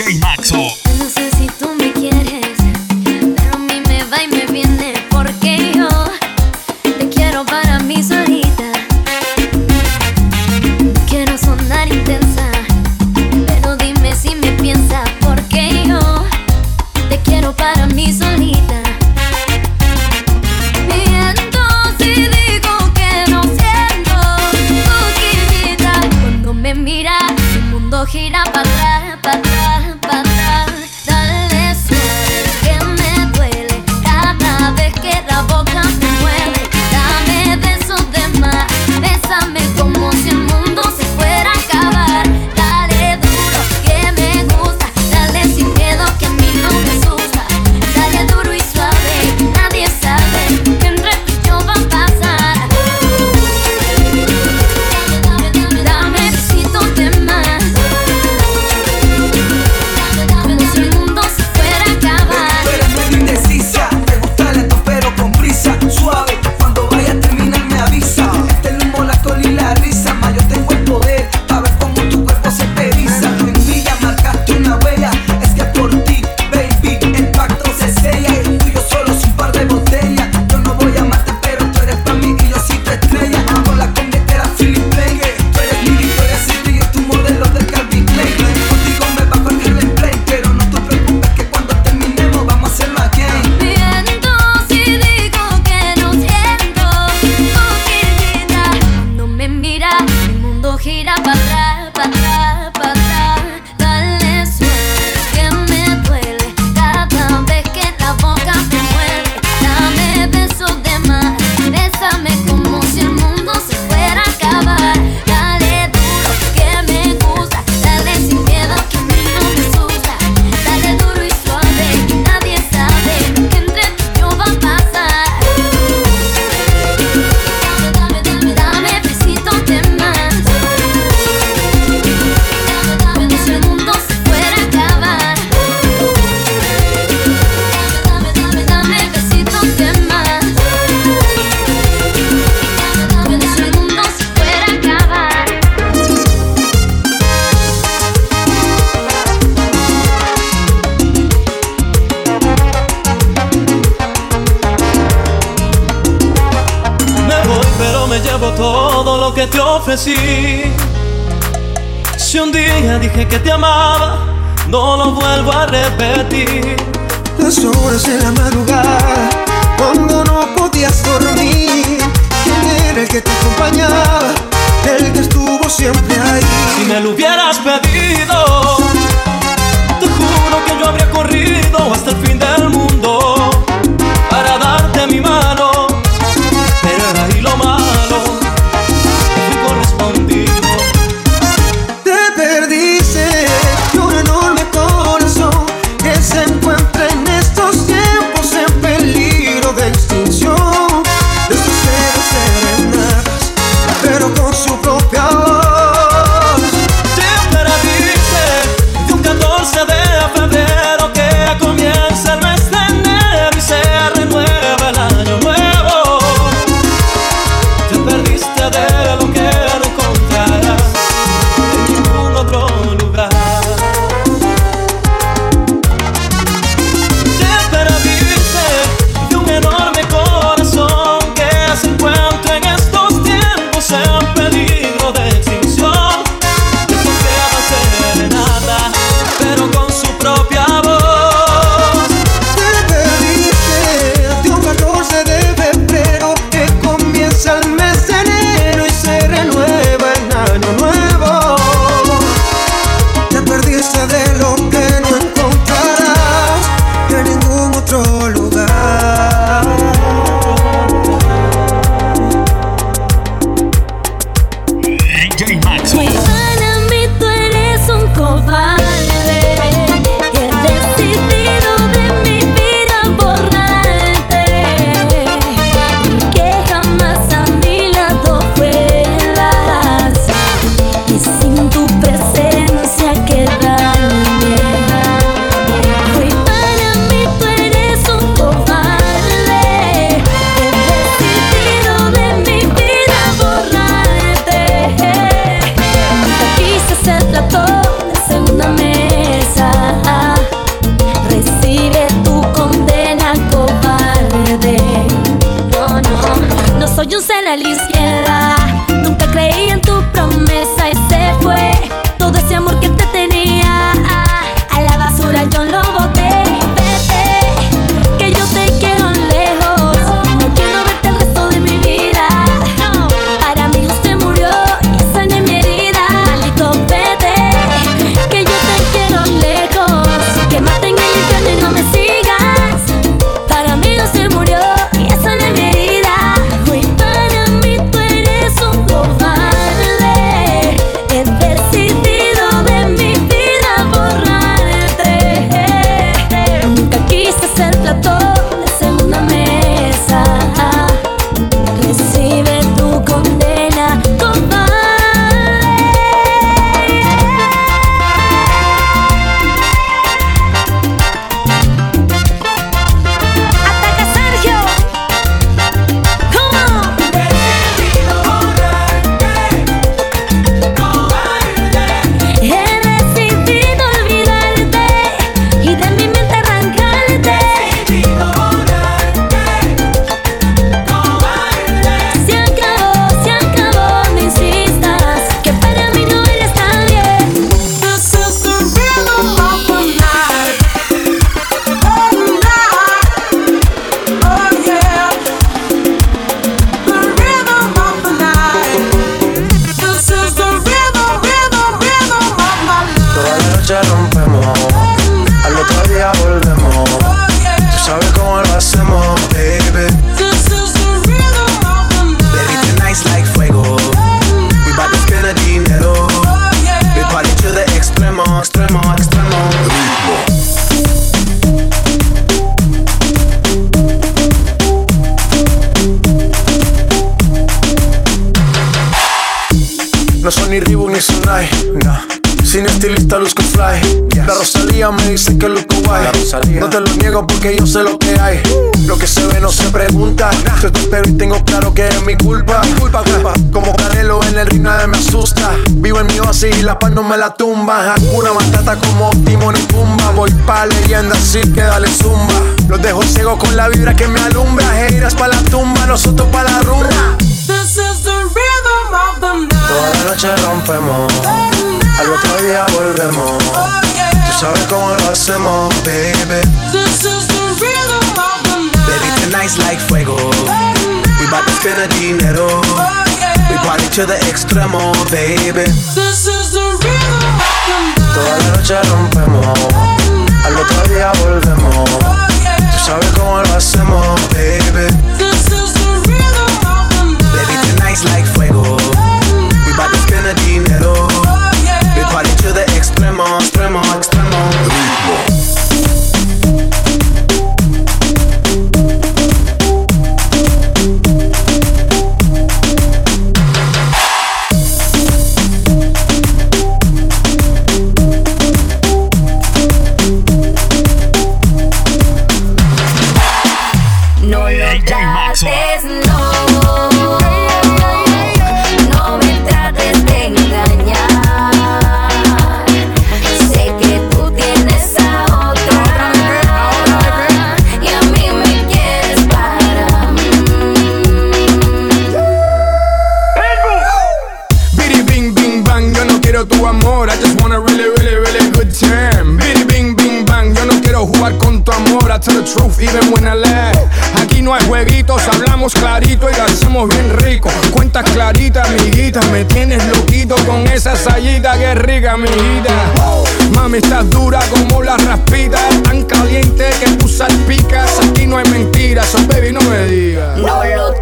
No sé si tú me quieres, pero a mí me va y me viene porque yo te quiero para mí solita. Quiero sonar intensa, pero dime si me piensas porque yo te quiero para mí solita. Miento si digo que no siento tu quita cuando me mira, gira para atrás, para atrás. llevo todo lo que te ofrecí. Si un día dije que te amaba, no lo vuelvo a repetir. Las horas de la madrugada, cuando no podías dormir, ¿quién era el que te acompañaba? El que estuvo siempre ahí. Si me lo hubieras pedido, te juro que yo habría corrido hasta el fin del mundo Me dice que luzco guay. No te lo niego porque yo sé lo que hay. Lo que se ve no se pregunta. Yo te espero y tengo claro que es mi culpa. culpa, culpa. Como Canelo en el ring nadie me asusta. Vivo en mi oasis y la paz no me la tumba. Hakuna Matata como Timon y Pumba. Voy pa' leyenda así que dale zumba. Los dejo ciego con la vibra que me alumbra. Heiras pa' la tumba, nosotros pa' la rumba. This is the rhythm of the night. Toda la noche rompemos. Al otro día volvemos. Sabes cómo lo hacemos, baby. This is the rhythm of the night. Baby, tonight's like fuego. We bout to spend the dinero. We party to the extremo, baby. This is the rhythm of the night. Toda la noche rompemos. Trates, no. Truth even when I. Aquí no hay jueguitos, hablamos clarito y hacemos bien rico. Cuentas clarita, amiguita, me tienes loquito con esa sayita que rica, amiguita. Mami, estás dura como la raspita, tan caliente que tú salpicas. Aquí no hay mentiras, so baby, no me digas. No lo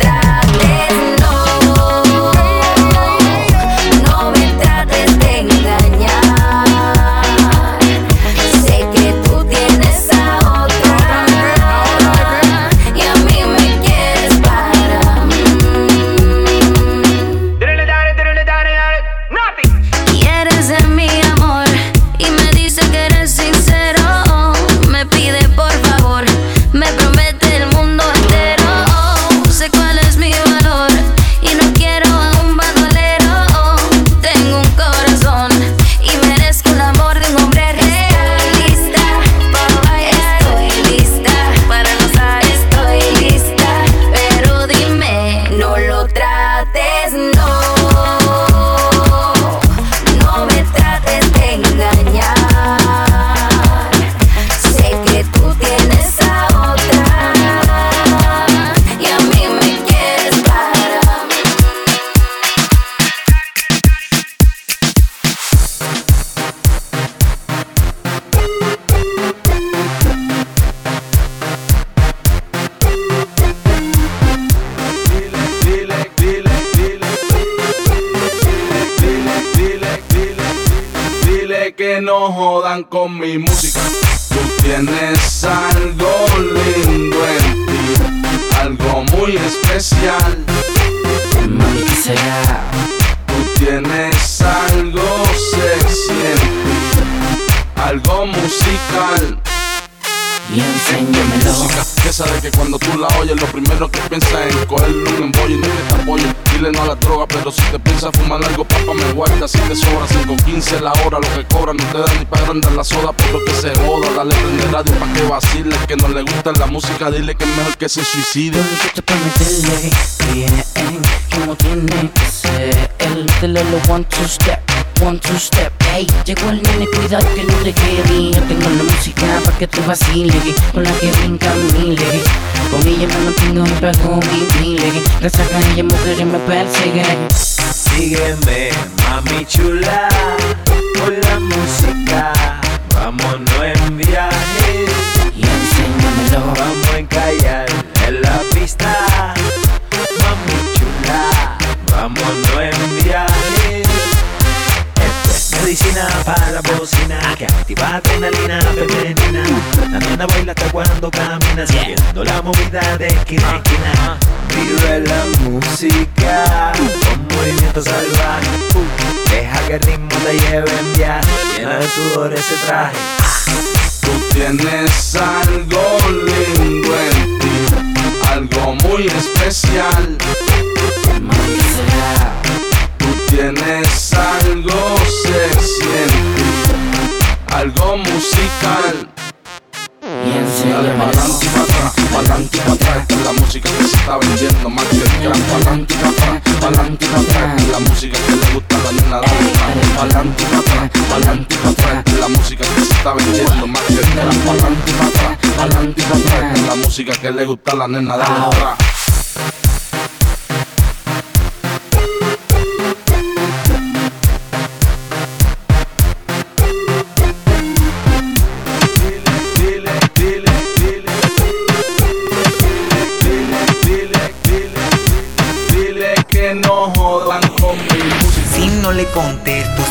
no jodan con mi música. Tú tienes algo lindo en ti, algo muy especial. Tú tienes algo sexy en ti, algo musical. Y enséñamelo. Música que sabe que cuando tú la oyes, lo primero que piensas es cogerle un embollo y no que te apoyo. Dile no a la droga, pero si te piensas fumar algo, papá, me guarda. Si te sobra 5.15 la hora, lo que cobra no te da ni para agrandar la soda, pero que se joda. Dale prende radio pa' que vacile. Que no le gusta la música, dile que es mejor que se suicide. Yo te prometerle bien como tiene que ser. El dile lo one two step, one two step. Ey, llegó el nene, cuidado que no te quede. Yo tengo la música para que tú vaciles, con la que brinca mile. Con ella me mantengo, me pago mi mile. Gracias a mujeres me persiguen. Sígueme, mami chula, con la música. Siguiendo la movida de esquina a esquina. Vive la música con movimiento salvaje. que el ritmo te lleve en viaje. Llena de sudor ese traje. Tú tienes algo lindo en ti, algo muy especial. Tú tienes algo sexy en ti, algo musical. Dale pa'lante y pa' atrás, pa'lante y pa' atrás. Esta es la música que se está vendiendo más que el gran. Pa'lante y pa' atrás, pa'lante y pa' atrás. Es la música que le gusta a la nena. Pa' pa'lante y pa' atrás, pa'lante y pa' atrás. Es la música que se está vendiendo más que el gran. Pa'lante y pa' atrás, pa'lante y pa' atrás. Es la música que le gusta a la nena. Dale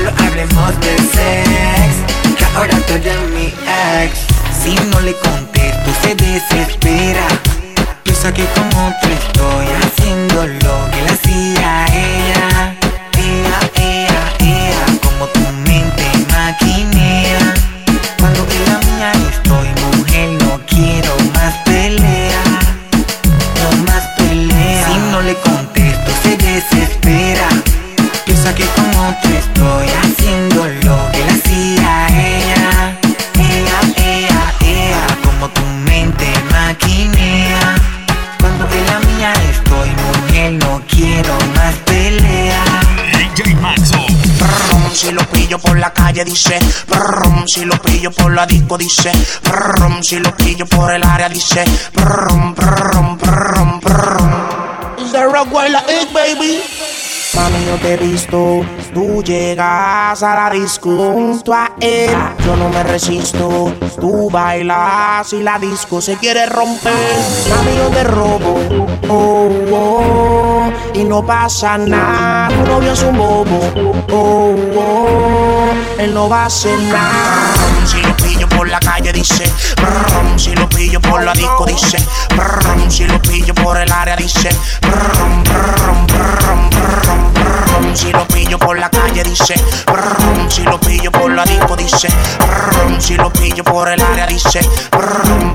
Solo hablemos de sex. Que ahora tú eres mi ex. Si no le contesto se desespera. Piensa que con otro estoy haciendo lo que si lo pillo por la disco dice Brum, si lo pillo por el área dice Brum, brum, brum, brum Is rock la it, baby? Mami, yo te he visto, tú llegas a la disco junto a él. Yo no me resisto, tú bailas y la disco se quiere romper. Mami, yo te robo, oh, oh, y no pasa nada. Tu novio es un bobo, oh, oh, él no va a hacer nada. Por la calle dice, brum, si lo pillo por la disco dice, brum, si lo pillo por el área dice, brum, brum, brum, brum, brum, si lo pillo por la calle dice, brum, si lo pillo por la disco dice, brum, si lo pillo por el área dice, brum,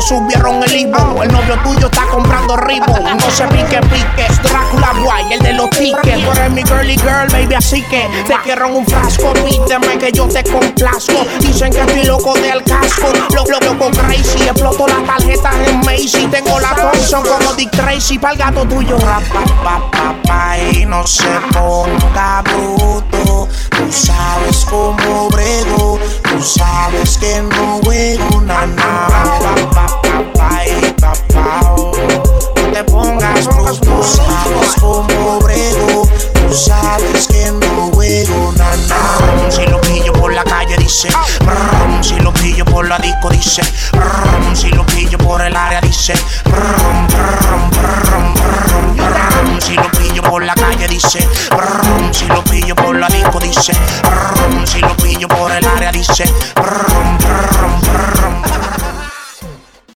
subieron el Ibu, el novio tuyo está comprando Ribu, no se pique pique, Drácula Guay, el de los tickets, tú eres mi girly girl, baby, así que te quiero un frasco, pídeme que yo te complazco, dicen que estoy loco del casco, lo, lo, loco crazy, exploto las tarjetas en Macy, tengo la Thompson como Dick Tracy, pa'l gato tuyo, pa, pa, y no se ponga bruto, tú sabes cómo brego, tú sabes que no juego na na, pa, pa, pa, pa, y pa, pa, oh. no te pongas bruto, tú sabes cómo brego, tú sabes que no juego na na, si lo pillo por la calle dice, brum, si lo pillo por la disco dice, brum, si lo pillo por el área dice, brum, brum, brum, si lo pillo por la calle dice, brum, si lo pillo por la disco dice, brum, si lo